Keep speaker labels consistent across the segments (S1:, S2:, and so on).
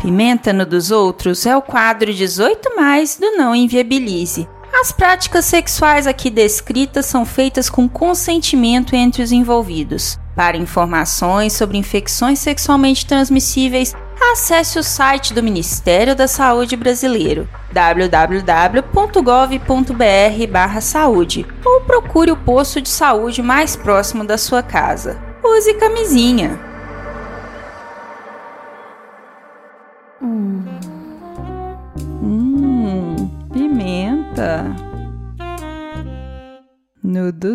S1: Pimenta no dos outros é o quadro 18 mais do Não Inviabilize. As práticas sexuais aqui descritas são feitas com consentimento entre os envolvidos. Para informações sobre infecções sexualmente transmissíveis, acesse o site do Ministério da Saúde brasileiro www.gov.br/saúde ou procure o posto de saúde mais próximo da sua casa. Use camisinha.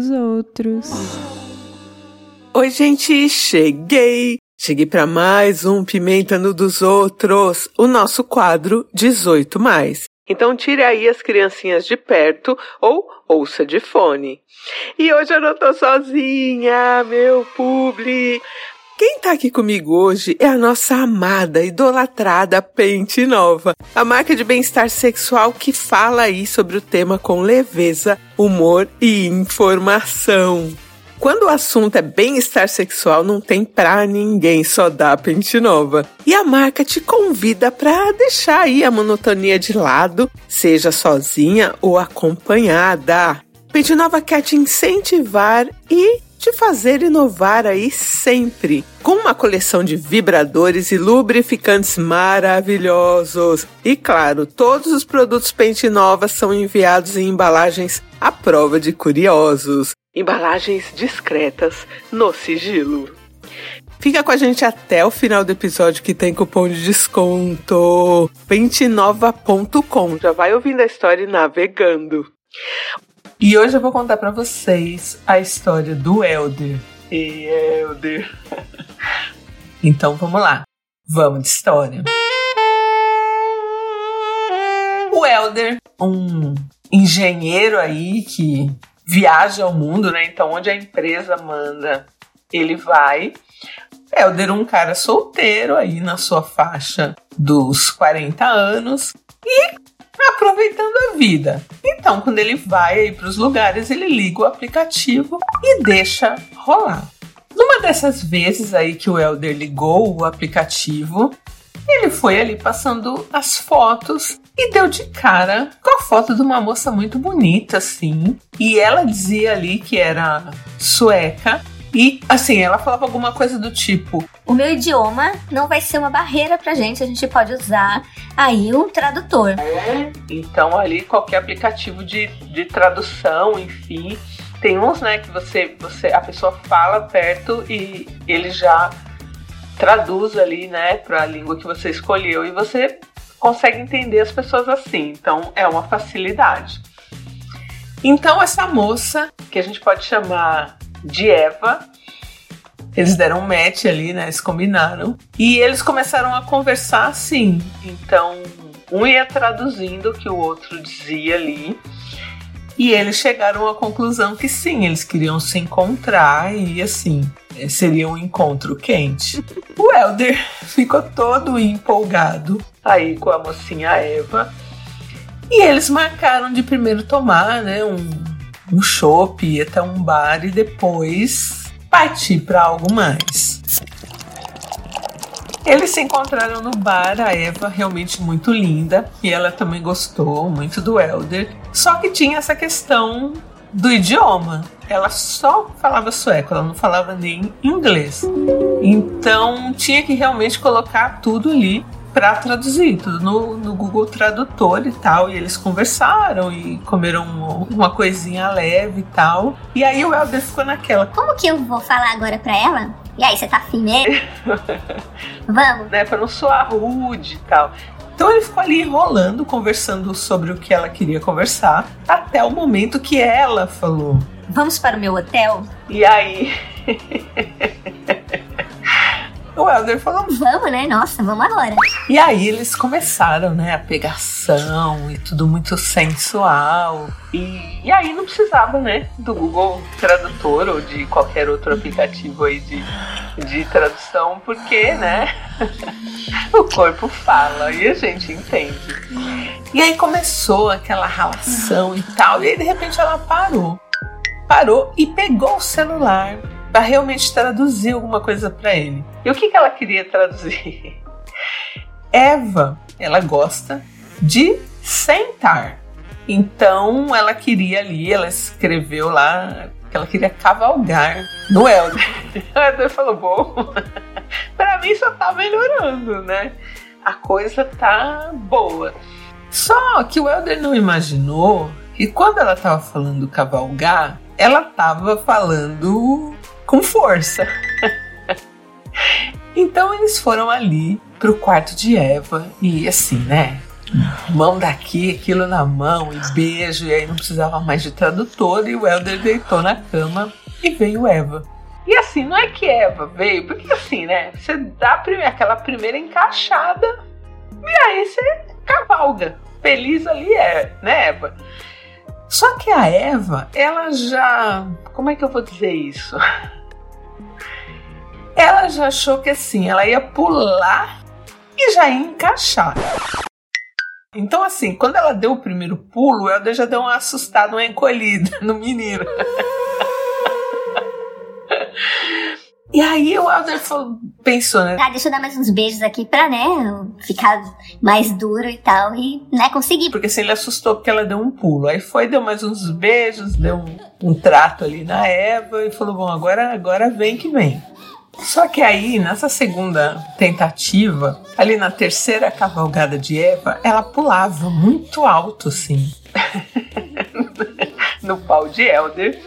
S1: Dos outros.
S2: Oi, gente, cheguei! Cheguei para mais um Pimenta no dos Outros, o nosso quadro 18 mais. Então tire aí as criancinhas de perto ou ouça de fone. E hoje eu não tô sozinha, meu publi. Quem tá aqui comigo hoje é a nossa amada, idolatrada Pente Nova, a marca de bem-estar sexual que fala aí sobre o tema com leveza, humor e informação. Quando o assunto é bem-estar sexual, não tem pra ninguém, só dá pente nova. E a marca te convida para deixar aí a monotonia de lado, seja sozinha ou acompanhada. Pente Nova quer te incentivar e te fazer inovar aí sempre, com uma coleção de vibradores e lubrificantes maravilhosos. E claro, todos os produtos Pente Nova são enviados em embalagens à prova de curiosos embalagens discretas no sigilo. Fica com a gente até o final do episódio que tem cupom de desconto pentenova.com. Já vai ouvindo a história e navegando. E hoje eu vou contar para vocês a história do Elder. E Elder. então vamos lá. Vamos de história. O Elder, um engenheiro aí que viaja ao mundo, né? Então, onde a empresa manda, ele vai. Helder, um cara solteiro aí na sua faixa dos 40 anos e aproveitando a vida. Então, quando ele vai para os lugares, ele liga o aplicativo e deixa rolar. Numa dessas vezes aí que o Elder ligou o aplicativo, ele foi ali passando as fotos e deu de cara com a foto de uma moça muito bonita, assim. E ela dizia ali que era sueca. E assim, ela falava alguma coisa do tipo:
S3: O meu idioma não vai ser uma barreira pra gente, a gente pode usar aí um tradutor.
S2: Então, ali, qualquer aplicativo de, de tradução, enfim. Tem uns, né, que você, você, a pessoa fala perto e ele já traduz ali, né, para a língua que você escolheu e você consegue entender as pessoas assim. Então é uma facilidade. Então essa moça, que a gente pode chamar de Eva, eles deram um match ali, né? Eles combinaram. E eles começaram a conversar assim. Então, um ia traduzindo o que o outro dizia ali. E eles chegaram à conclusão que sim, eles queriam se encontrar e assim, seria um encontro quente. O Elder ficou todo empolgado aí com a mocinha Eva. E eles marcaram de primeiro tomar, né, um, um chopp, ir até um bar e depois partir para algo mais. Eles se encontraram no bar, a Eva realmente muito linda, e ela também gostou muito do Elder. Só que tinha essa questão do idioma. Ela só falava sueco, ela não falava nem inglês. Então tinha que realmente colocar tudo ali para traduzir, tudo no, no, Google Tradutor e tal. E eles conversaram e comeram uma, uma coisinha leve e tal. E aí o Elder ficou naquela.
S3: Como que eu vou falar agora pra ela? E aí, você tá afim mesmo? Vamos.
S2: Né, pra não soar rude e tal. Então ele ficou ali enrolando, conversando sobre o que ela queria conversar, até o momento que ela falou:
S3: Vamos para o meu hotel?
S2: E aí. O Helder falou:
S3: Vamos, né? Nossa, vamos agora.
S2: E aí eles começaram, né? A pegação e tudo muito sensual. E, e aí não precisava, né? Do Google Tradutor ou de qualquer outro aplicativo aí de, de tradução, porque, né? o corpo fala e a gente entende. E aí começou aquela relação e tal. E aí de repente ela parou. Parou e pegou o celular para realmente traduzir alguma coisa para ele. E o que, que ela queria traduzir? Eva, ela gosta de sentar. Então ela queria ali, ela escreveu lá que ela queria cavalgar no Helder. O Helder falou: bom, pra mim só tá melhorando, né? A coisa tá boa. Só que o Helder não imaginou que quando ela tava falando cavalgar, ela tava falando com força. Então eles foram ali pro quarto de Eva e assim, né? Mão daqui, aquilo na mão e beijo, e aí não precisava mais de tradutor. E o Helder deitou na cama e veio Eva. E assim, não é que Eva veio, porque assim, né? Você dá aquela primeira encaixada e aí você cavalga. Feliz ali é, né, Eva? Só que a Eva, ela já. Como é que eu vou dizer isso? Ela já achou que assim, ela ia pular e já ia encaixar. Então, assim, quando ela deu o primeiro pulo, o Helder já deu uma assustada, uma encolhida no menino. E aí o Helder pensou, né?
S3: Ah, deixa eu dar mais uns beijos aqui pra, né, ficar mais duro e tal, e, né, conseguir.
S2: Porque assim, ele assustou porque ela deu um pulo. Aí foi, deu mais uns beijos, deu um, um trato ali na Eva e falou, bom, agora, agora vem que vem. Só que aí, nessa segunda tentativa, ali na terceira cavalgada de Eva, ela pulava muito alto, assim, no pau de Elder.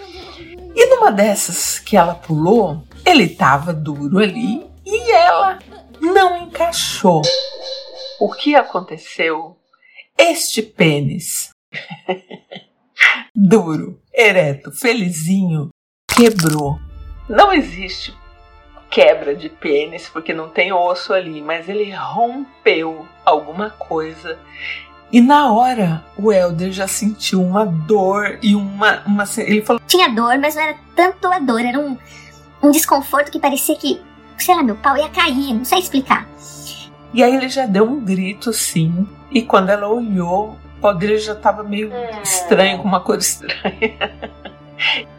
S2: E numa dessas que ela pulou, ele tava duro ali e ela não encaixou. O que aconteceu? Este pênis, duro, ereto, felizinho, quebrou. Não existe quebra de pênis, porque não tem osso ali, mas ele rompeu alguma coisa. E na hora, o Elder já sentiu uma dor e uma. uma ele falou.
S3: Tinha dor, mas não era tanto a dor, era um, um desconforto que parecia que, sei lá, meu pau ia cair, não sei explicar.
S2: E aí ele já deu um grito, sim. E quando ela olhou, o pau dele já tava meio é. estranho, com uma cor estranha.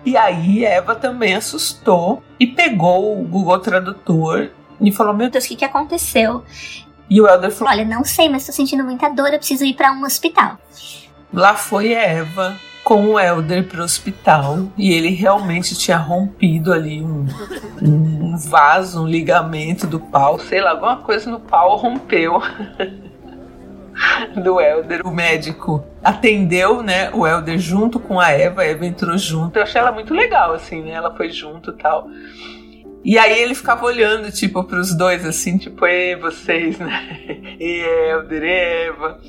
S2: E aí Eva também assustou e pegou o Google Tradutor e falou: Meu
S3: Deus, o que, que aconteceu?
S2: E o Elder falou:
S3: Olha, não sei, mas tô sentindo muita dor, eu preciso ir para um hospital.
S2: Lá foi Eva com o Elder pro hospital e ele realmente tinha rompido ali um, um vaso, um ligamento do pau, sei lá, alguma coisa no pau rompeu. do Elder. O médico atendeu, né, o Elder junto com a Eva, a Eva entrou junto. Eu achei ela muito legal, assim, né? Ela foi junto e tal. E aí ele ficava olhando, tipo, pros dois, assim, tipo, e vocês, né? E Elder, Eva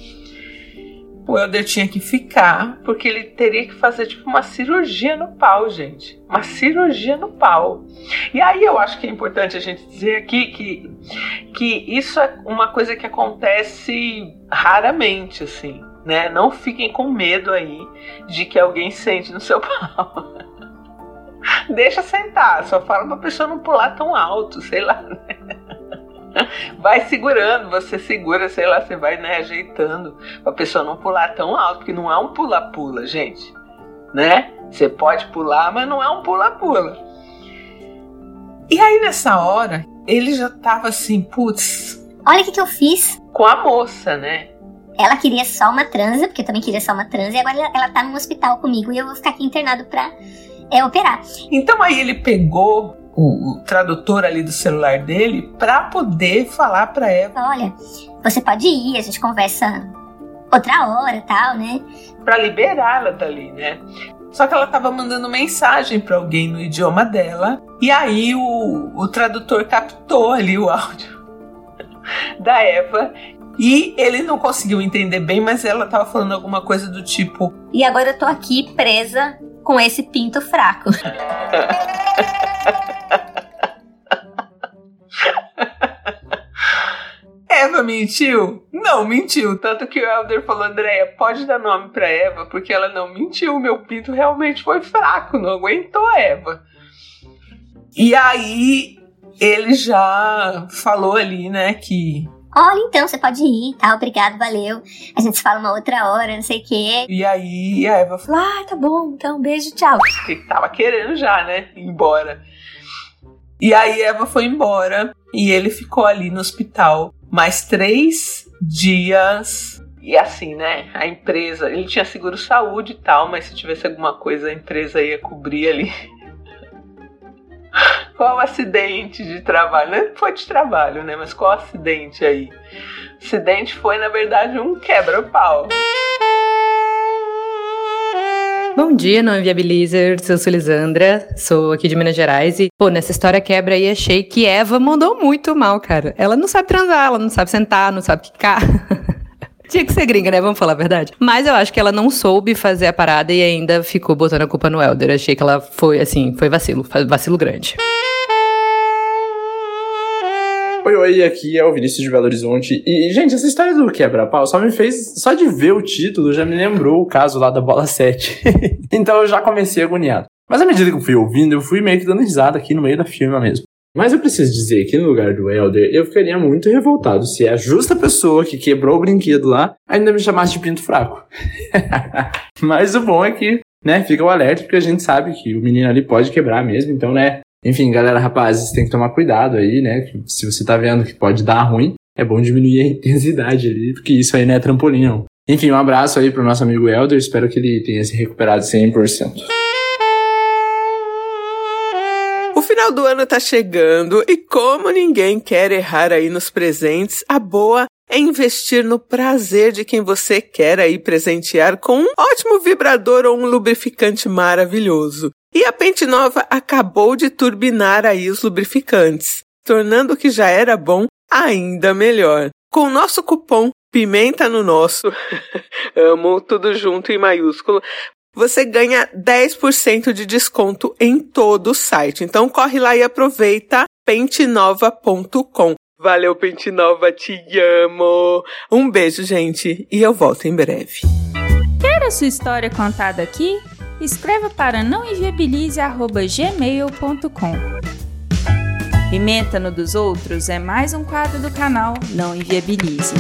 S2: o Helder tinha que ficar, porque ele teria que fazer tipo uma cirurgia no pau, gente. Uma cirurgia no pau. E aí eu acho que é importante a gente dizer aqui que, que isso é uma coisa que acontece raramente, assim, né? Não fiquem com medo aí de que alguém sente no seu pau. Deixa sentar, só fala pra pessoa não pular tão alto, sei lá, né? vai segurando, você segura, sei lá, você vai né, ajeitando pra pessoa não pular tão alto, porque não é um pula-pula, gente. Né? Você pode pular, mas não é um pula-pula. E aí nessa hora, ele já tava assim, putz.
S3: Olha o que, que eu fiz.
S2: Com a moça, né?
S3: Ela queria só uma transa, porque eu também queria só uma transa, e agora ela, ela tá no hospital comigo e eu vou ficar aqui internado pra é, operar.
S2: Então aí ele pegou o, o tradutor ali do celular dele para poder falar para Eva.
S3: Olha, você pode ir, a gente conversa outra hora, tal, né?
S2: Para liberá-la dali, né? Só que ela estava mandando mensagem para alguém no idioma dela e aí o, o tradutor captou ali o áudio da Eva e ele não conseguiu entender bem, mas ela estava falando alguma coisa do tipo:
S3: E agora eu tô aqui presa com esse pinto fraco.
S2: Eva mentiu? Não mentiu. Tanto que o Elder falou, Andréia, pode dar nome pra Eva, porque ela não mentiu. Meu pinto realmente foi fraco, não aguentou Eva. E aí ele já falou ali, né, que
S3: Olha, então, você pode ir, tá? Obrigado, valeu. A gente se fala uma outra hora, não sei o quê.
S2: E aí a Eva falou:
S3: Ah, tá bom, então, beijo, tchau.
S2: Que tava querendo já, né? Ir embora. E aí Eva foi embora e ele ficou ali no hospital mais três dias. E assim, né? A empresa, ele tinha seguro saúde e tal, mas se tivesse alguma coisa, a empresa ia cobrir ali. qual acidente de trabalho? Não foi de trabalho, né? Mas qual acidente aí? Acidente foi, na verdade, um quebra-pau.
S4: Bom dia, não Inviabilizers. Eu sou Lisandra, sou aqui de Minas Gerais e, pô, nessa história quebra aí achei que Eva mandou muito mal, cara. Ela não sabe transar, ela não sabe sentar, não sabe quicar. Tinha que ser gringa, né? Vamos falar a verdade. Mas eu acho que ela não soube fazer a parada e ainda ficou botando a culpa no Elder. Achei que ela foi, assim, foi vacilo, vacilo grande.
S5: Oi, oi, aqui é o Vinícius de Belo Horizonte. E, gente, essa história do quebra-pau só me fez. Só de ver o título já me lembrou o caso lá da bola 7. então eu já comecei agoniado. Mas à medida que eu fui ouvindo, eu fui meio que dando risada aqui no meio da firma mesmo. Mas eu preciso dizer que no lugar do Elder, eu ficaria muito revoltado se a justa pessoa que quebrou o brinquedo lá ainda me chamasse de pinto fraco. Mas o bom é que, né, fica o alerta, porque a gente sabe que o menino ali pode quebrar mesmo, então, né, enfim, galera, rapazes, tem que tomar cuidado aí, né? Se você tá vendo que pode dar ruim, é bom diminuir a intensidade ali, porque isso aí não é trampolim, não. Enfim, um abraço aí pro nosso amigo Elder, espero que ele tenha se recuperado 100%.
S2: O final do ano tá chegando e como ninguém quer errar aí nos presentes, a boa é investir no prazer de quem você quer aí presentear com um ótimo vibrador ou um lubrificante maravilhoso. E a Pente Nova acabou de turbinar aí os lubrificantes, tornando o que já era bom ainda melhor. Com o nosso cupom Pimenta no Nosso, amo tudo junto em maiúsculo, você ganha 10% de desconto em todo o site. Então corre lá e aproveita pentenova.com. Valeu, Pente Nova, te amo. Um beijo, gente, e eu volto em breve.
S1: Quer a sua história contada aqui? Escreva para nãoenviabilize.gmail.com. Pimenta no dos outros é mais um quadro do canal Não Enviabilize.